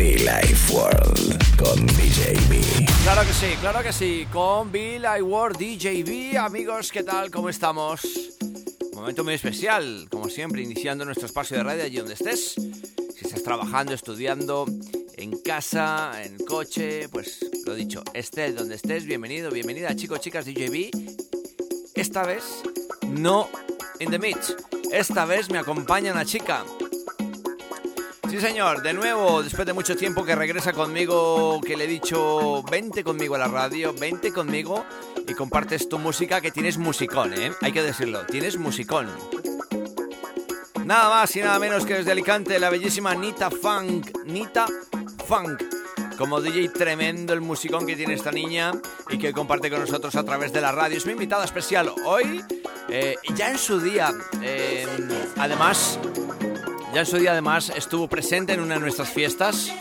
Life World con DJB. Claro que sí, claro que sí, con Bill World DJB. Amigos, ¿qué tal? ¿Cómo estamos? Momento muy especial, como siempre, iniciando nuestro espacio de radio allí donde estés. Si estás trabajando, estudiando, en casa, en coche, pues lo dicho, estés donde estés, bienvenido, bienvenida, chicos, chicas, DJB. Esta vez no in the mix. Esta vez me acompaña una chica. Sí, señor, de nuevo, después de mucho tiempo que regresa conmigo, que le he dicho, vente conmigo a la radio, vente conmigo y compartes tu música, que tienes musicón, ¿eh? Hay que decirlo, tienes musicón. Nada más y nada menos que desde Alicante, la bellísima Nita Funk. Nita Funk. Como DJ tremendo el musicón que tiene esta niña y que comparte con nosotros a través de la radio. Es mi invitada especial hoy. eh, ya en su día, eh, además, ya en su día además estuvo presente en una de nuestras fiestas.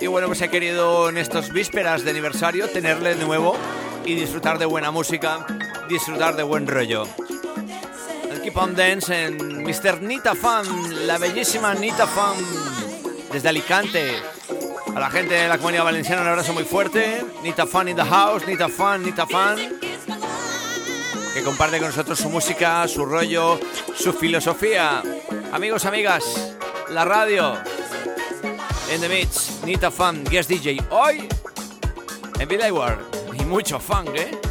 Y bueno, pues he querido en estas vísperas de aniversario tenerle de nuevo y disfrutar de buena música, disfrutar de buen rollo. El Keep on Dance en Mr. Nita Fan, la bellísima Nita Fan, desde Alicante. A la gente de la comunidad valenciana un abrazo muy fuerte. Nita Fan in the house, Nita Fan, Nita Fan. Que comparte con nosotros su música, su rollo, su filosofía. Amigos, amigas, la radio. En The Mix, Nita Fan, Guest DJ. Hoy en World. Y mucho funk, ¿eh?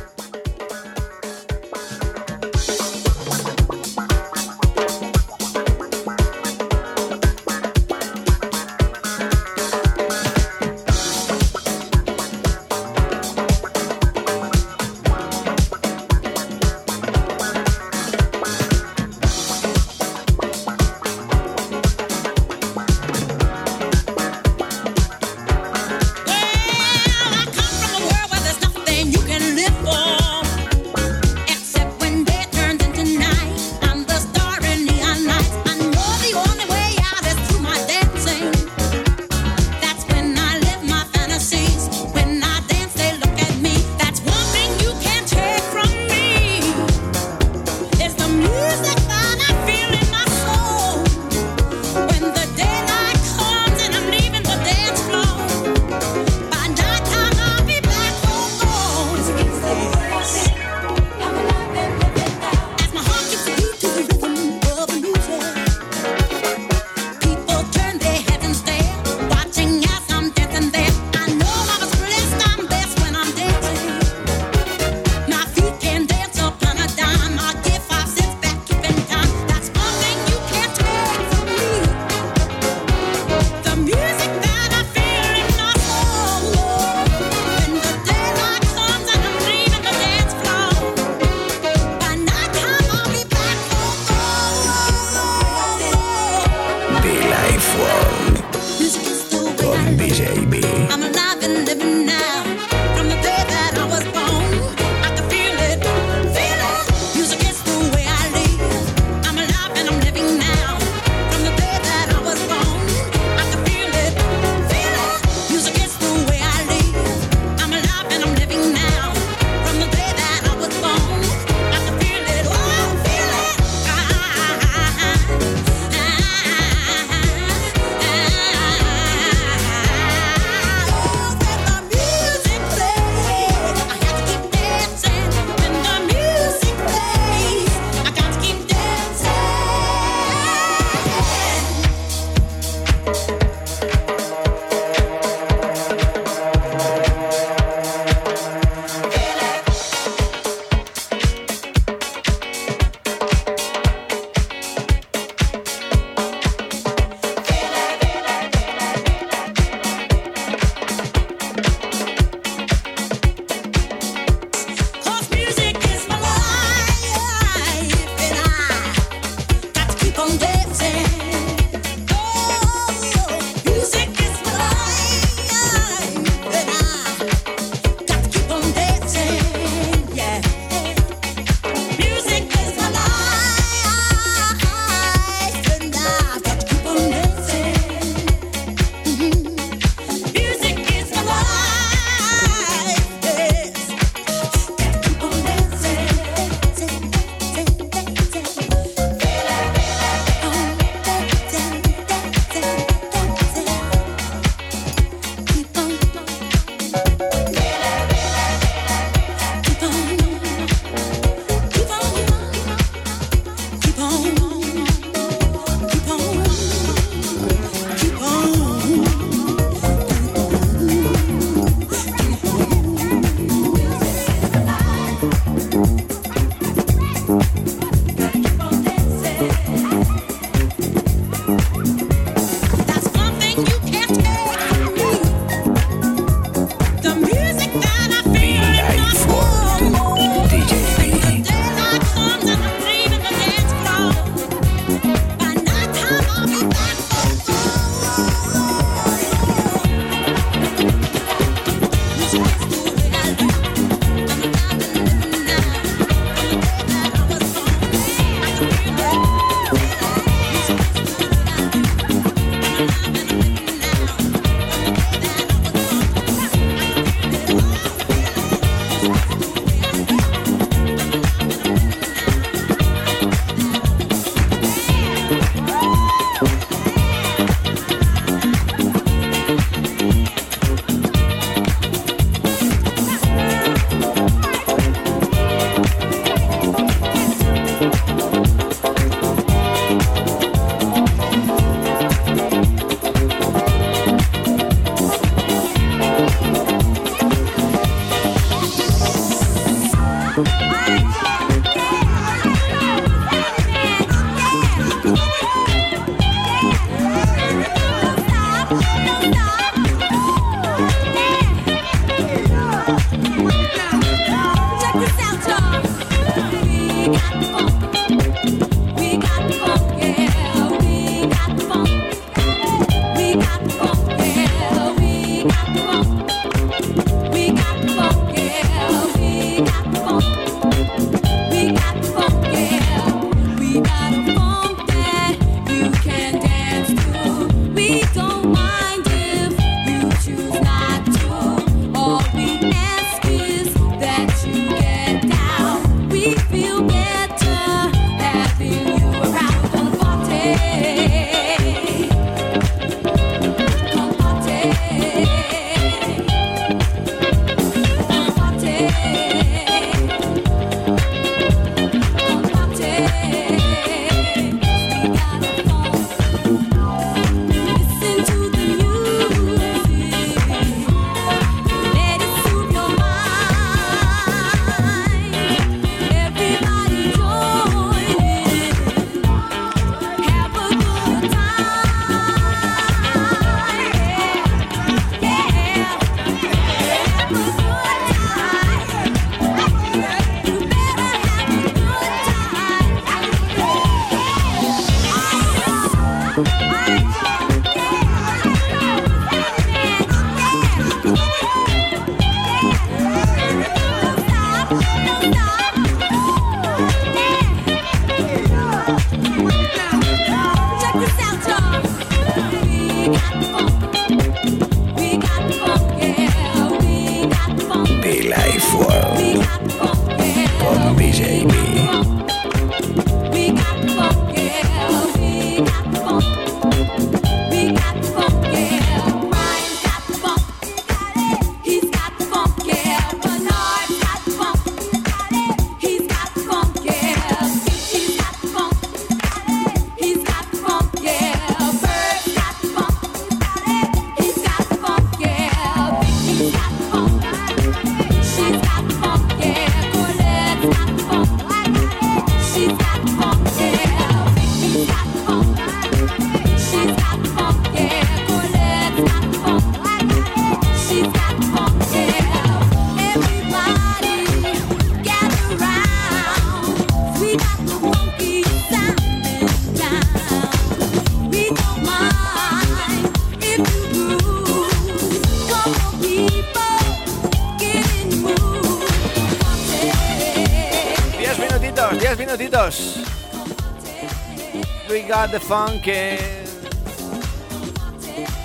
The Fun, que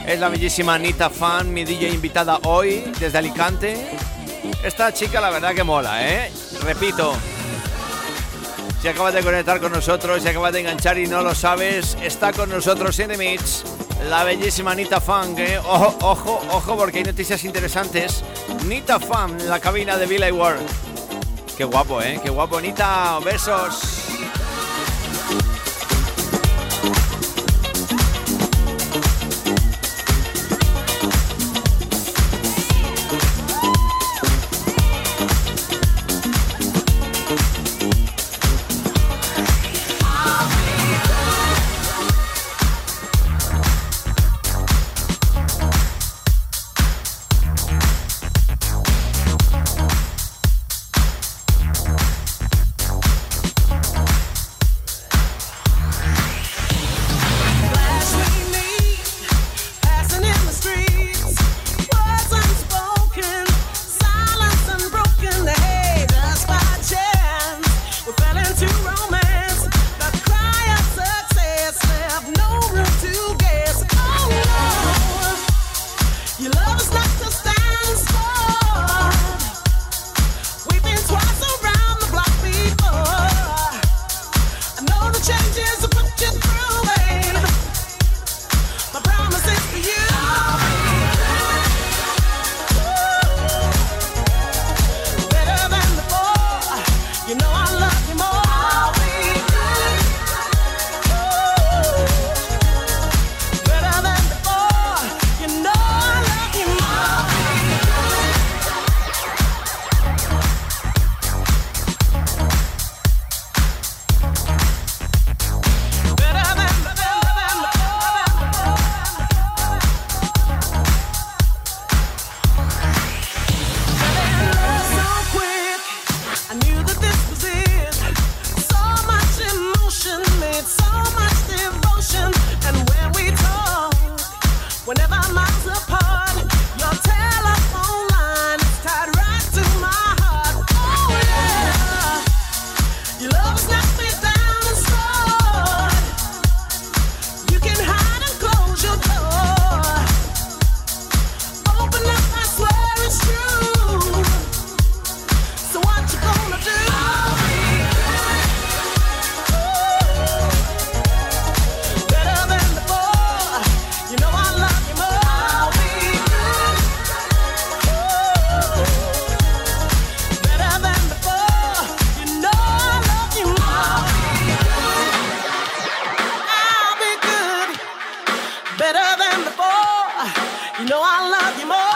es la bellísima Anita Fan, mi DJ invitada hoy desde Alicante. Esta chica la verdad que mola, ¿eh? Repito, si acabas de conectar con nosotros, si acabas de enganchar y no lo sabes, está con nosotros en The Mix la bellísima Anita Fan, ¿eh? Ojo, ojo, ojo, porque hay noticias interesantes. Nita Fan, la cabina de Villa World. Qué guapo, ¿eh? Qué guapo, Anita. Besos. better than before. You know I love you more.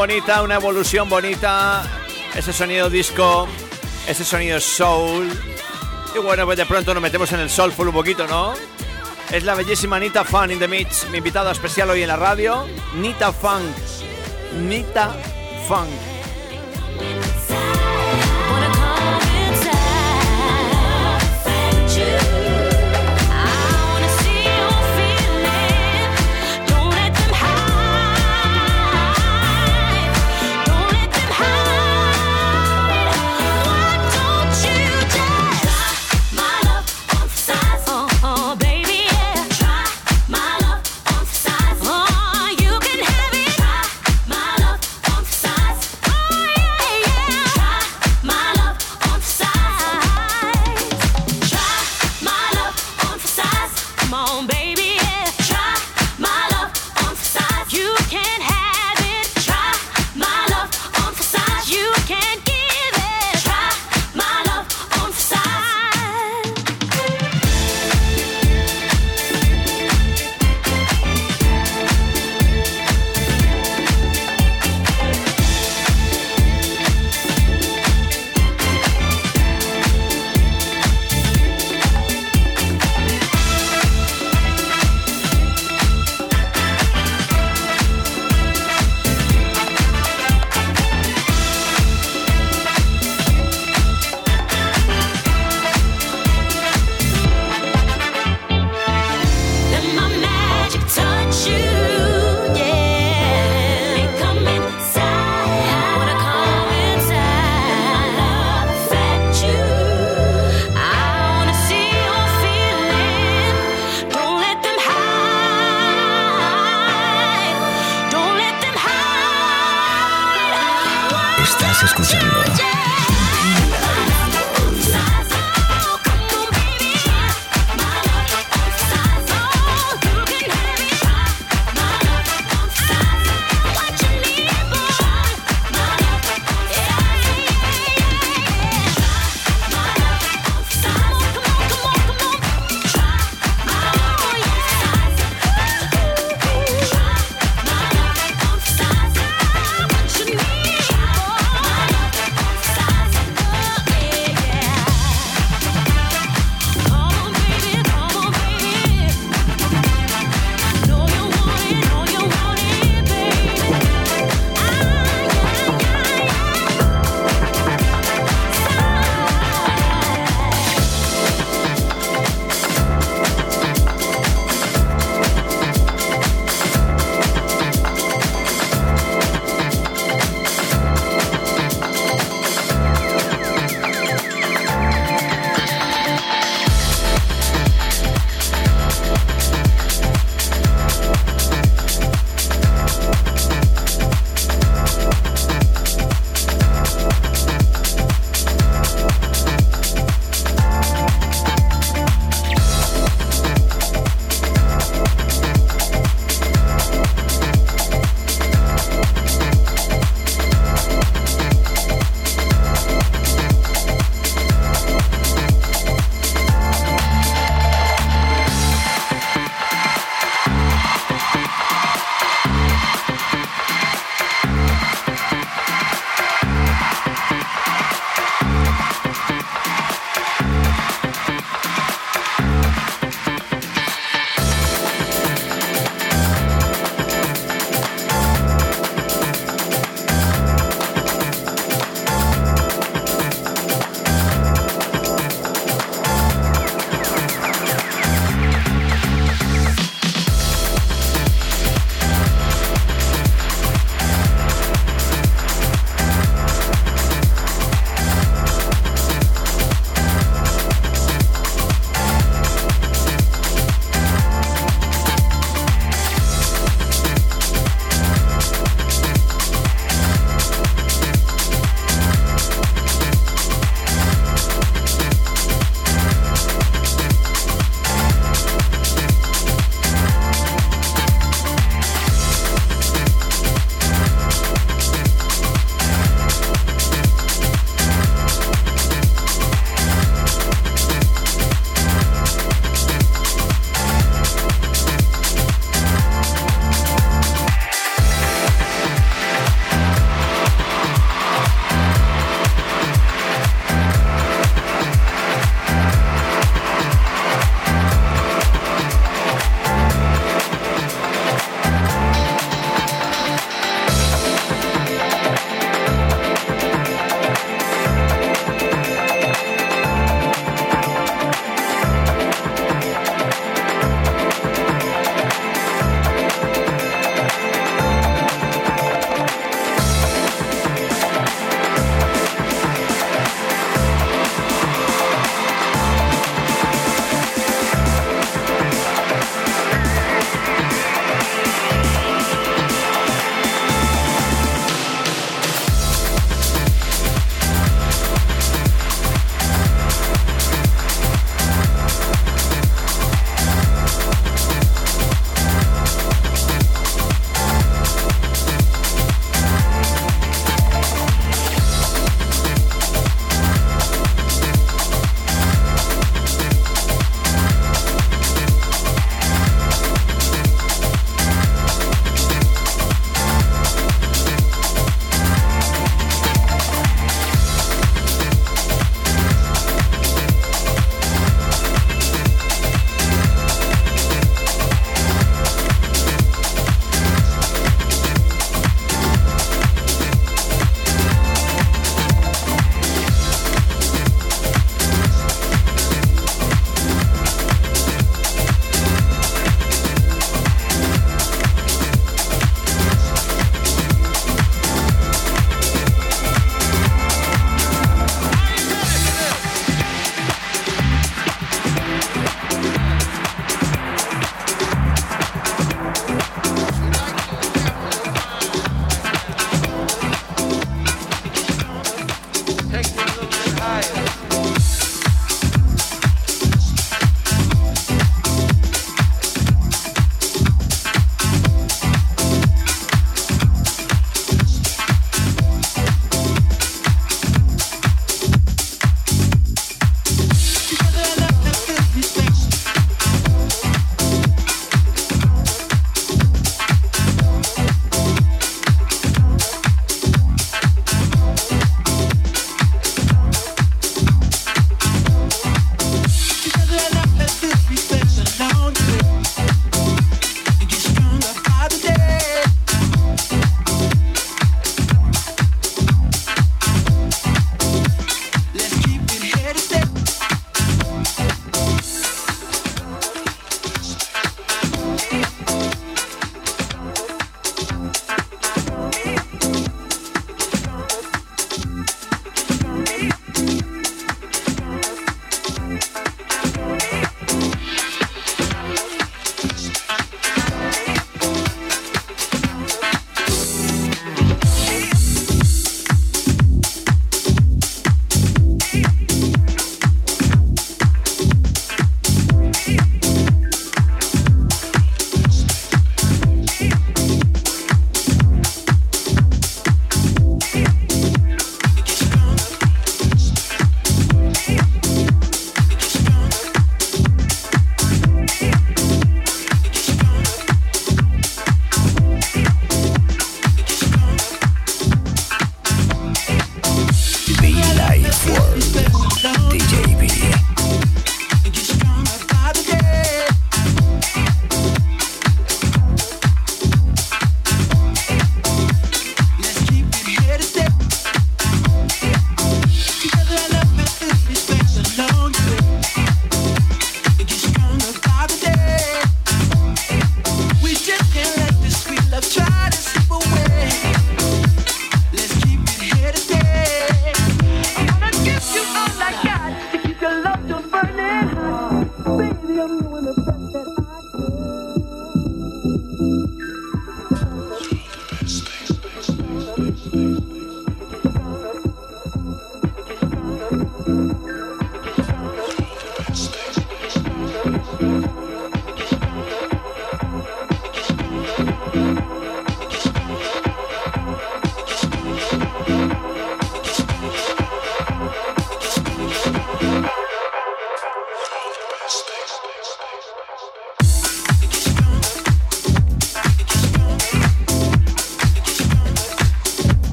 Bonita, una evolución bonita. Ese sonido disco, ese sonido soul. Y bueno, pues de pronto nos metemos en el soulful un poquito, ¿no? Es la bellísima Nita Funk in the Mix, mi invitada especial hoy en la radio. Nita Funk. Nita Funk.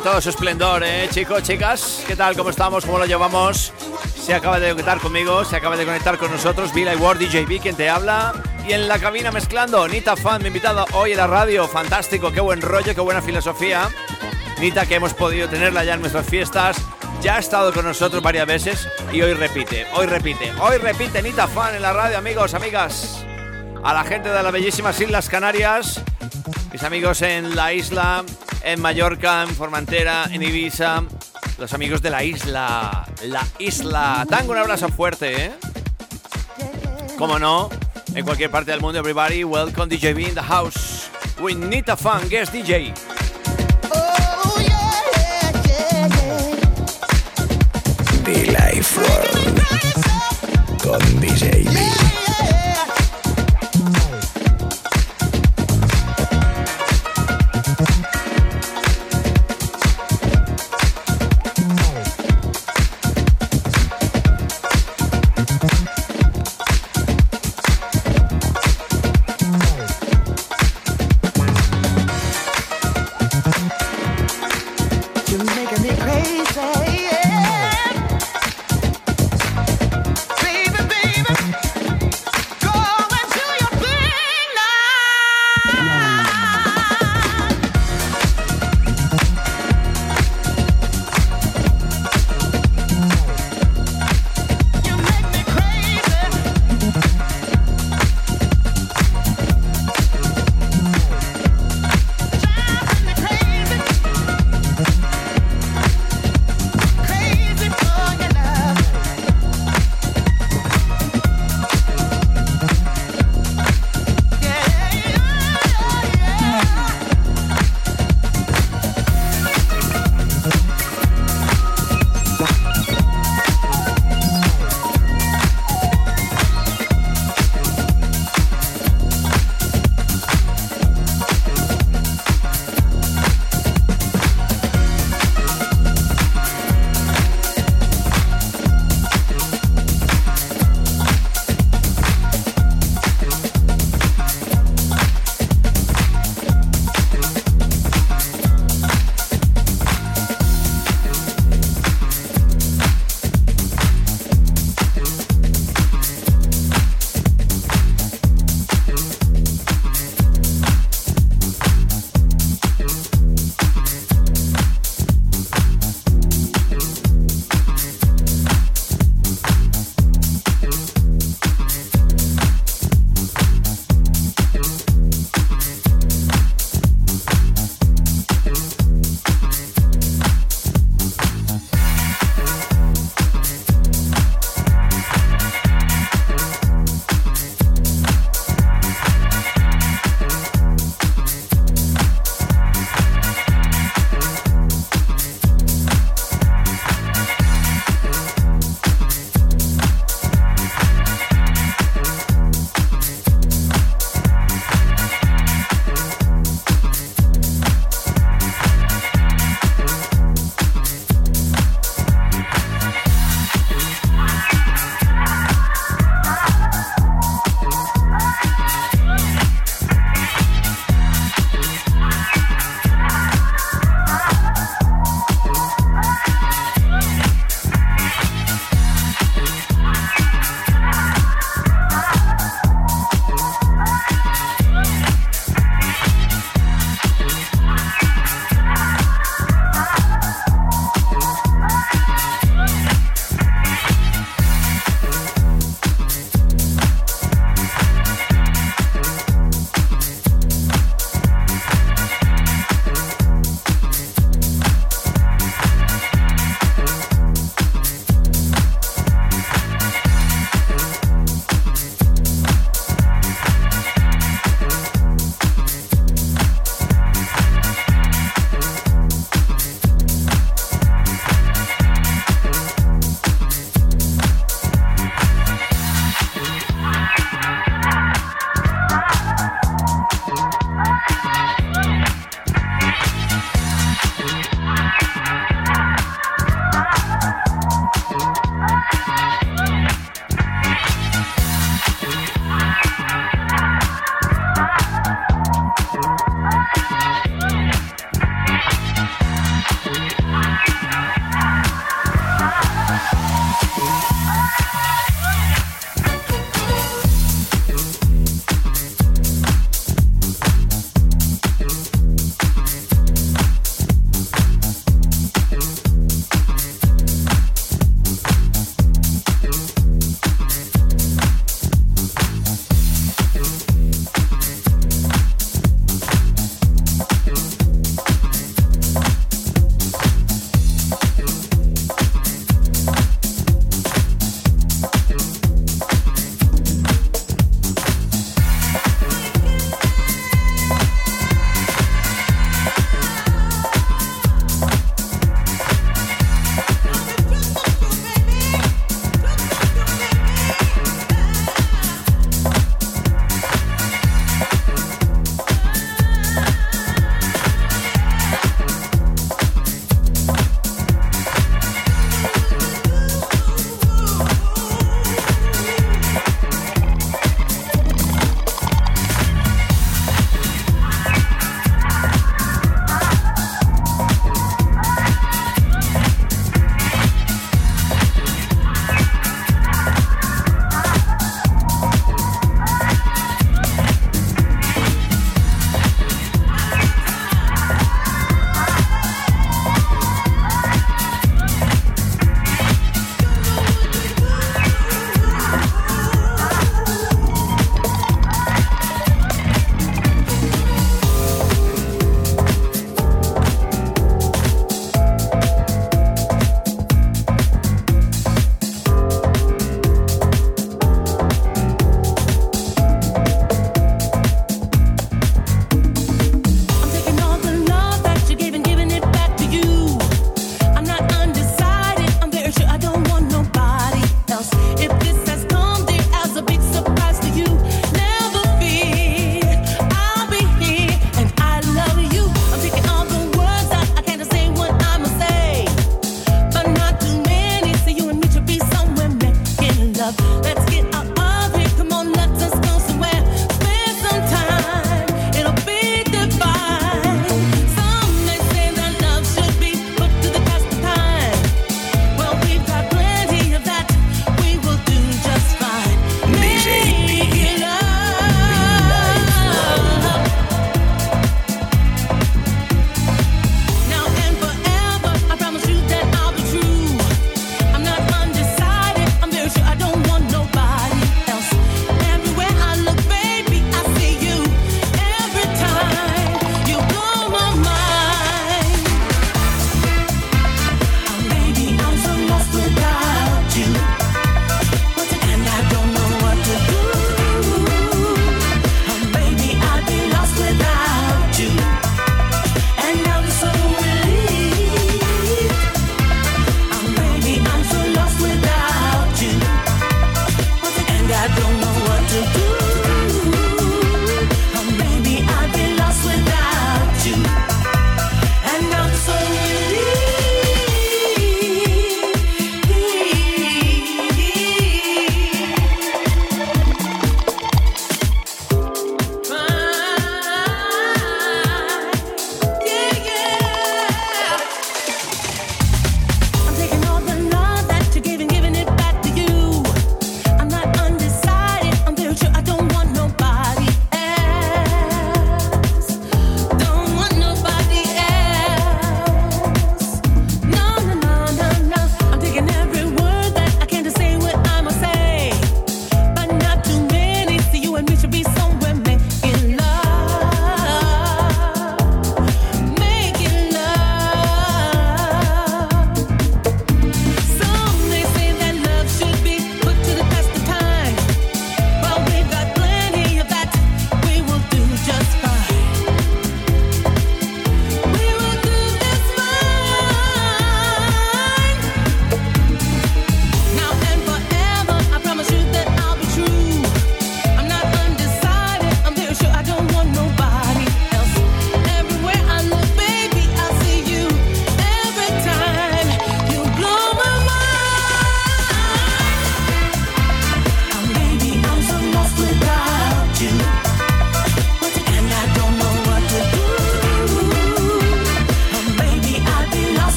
En todo su esplendor, ¿eh? Chicos, chicas, ¿qué tal? ¿Cómo estamos? ¿Cómo lo llevamos? Se acaba de conectar conmigo, se acaba de conectar con nosotros Billy Ward, DJB, quien te habla. Y en la cabina mezclando, Nita Fan, mi invitado hoy en la radio. Fantástico, qué buen rollo, qué buena filosofía. Nita, que hemos podido tenerla ya en nuestras fiestas. Ya ha estado con nosotros varias veces y hoy repite, hoy repite, hoy repite Nita Fan en la radio, amigos, amigas. A la gente de las bellísimas Islas Canarias, mis amigos en la isla, en Mallorca, en Formentera, en Ibiza. Los amigos de la isla, la isla. Tango, un abrazo fuerte, ¿eh? Como no, en cualquier parte del mundo, everybody, welcome DJB in the house. We need a fun guest DJ. Oh, The Life World con DJB.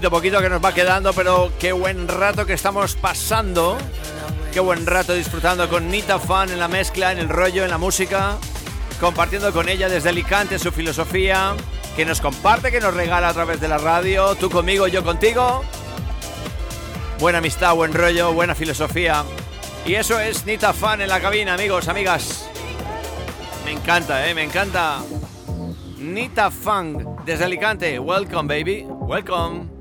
Poquito, poquito, poquito que nos va quedando, pero qué buen rato que estamos pasando. Qué buen rato disfrutando con Nita Fan en la mezcla, en el rollo, en la música. Compartiendo con ella desde Alicante su filosofía, que nos comparte, que nos regala a través de la radio. Tú conmigo, yo contigo. Buena amistad, buen rollo, buena filosofía. Y eso es Nita Fan en la cabina, amigos, amigas. Me encanta, eh, me encanta. Nita Fan desde Alicante. Welcome, baby. Welcome.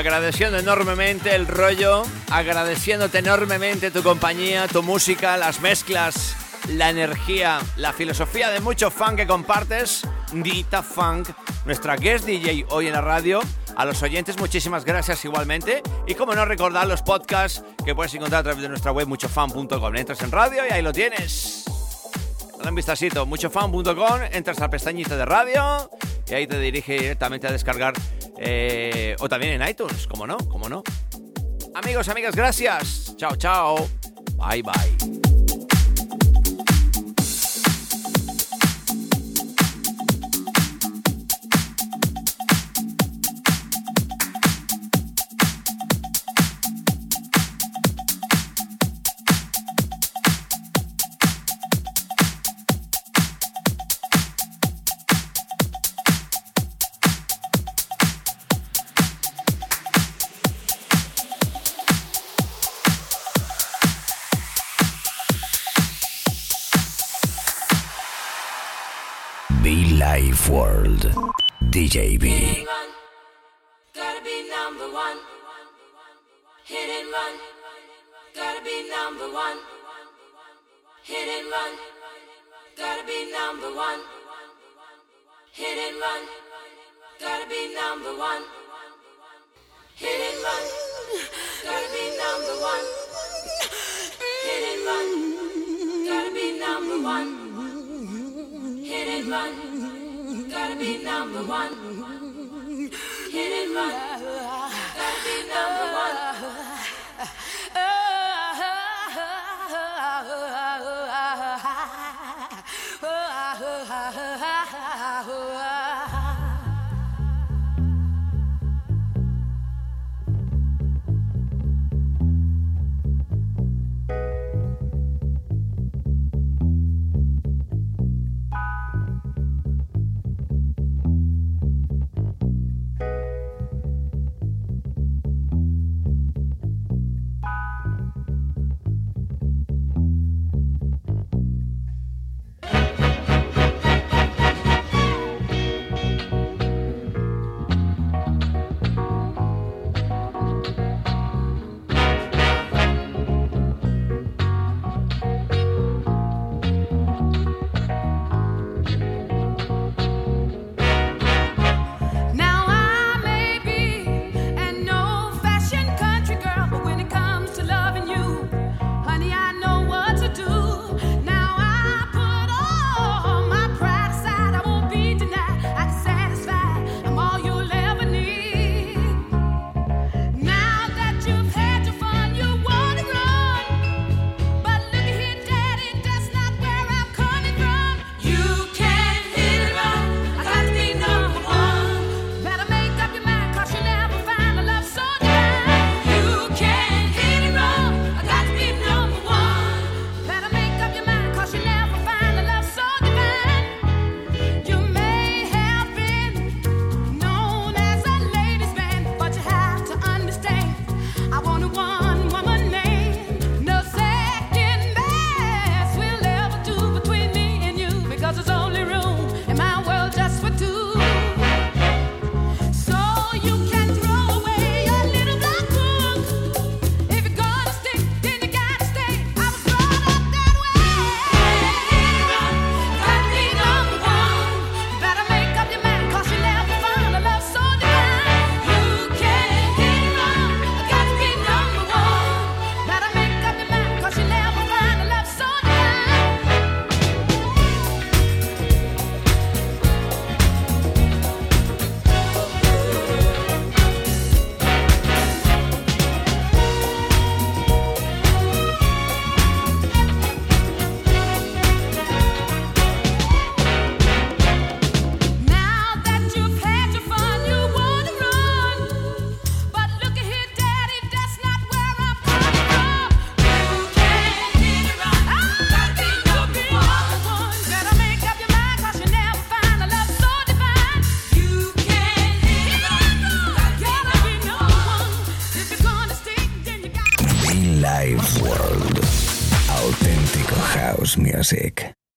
Agradeciendo enormemente el rollo, agradeciéndote enormemente tu compañía, tu música, las mezclas, la energía, la filosofía de mucho funk que compartes. Dita Funk, nuestra guest DJ hoy en la radio. A los oyentes, muchísimas gracias igualmente. Y como no recordar los podcasts que puedes encontrar a través de nuestra web muchofan.com. Entras en radio y ahí lo tienes. Dale un vistacito, muchofan.com, entras a la pestañita de radio y ahí te dirige directamente a descargar eh, o también en iTunes, como no, como no. Amigos, amigas, gracias. Chao, chao. Bye, bye. Life world. DJB. Gotta be number one. Hit run. Gotta be number one. Hit and run. Gotta be number one. Hit and run. Gotta be number one. Hit and run. Gotta be number one. Hit and run. Gotta be number one. Hit and run gotta be number one. Hit and run, gotta be number one.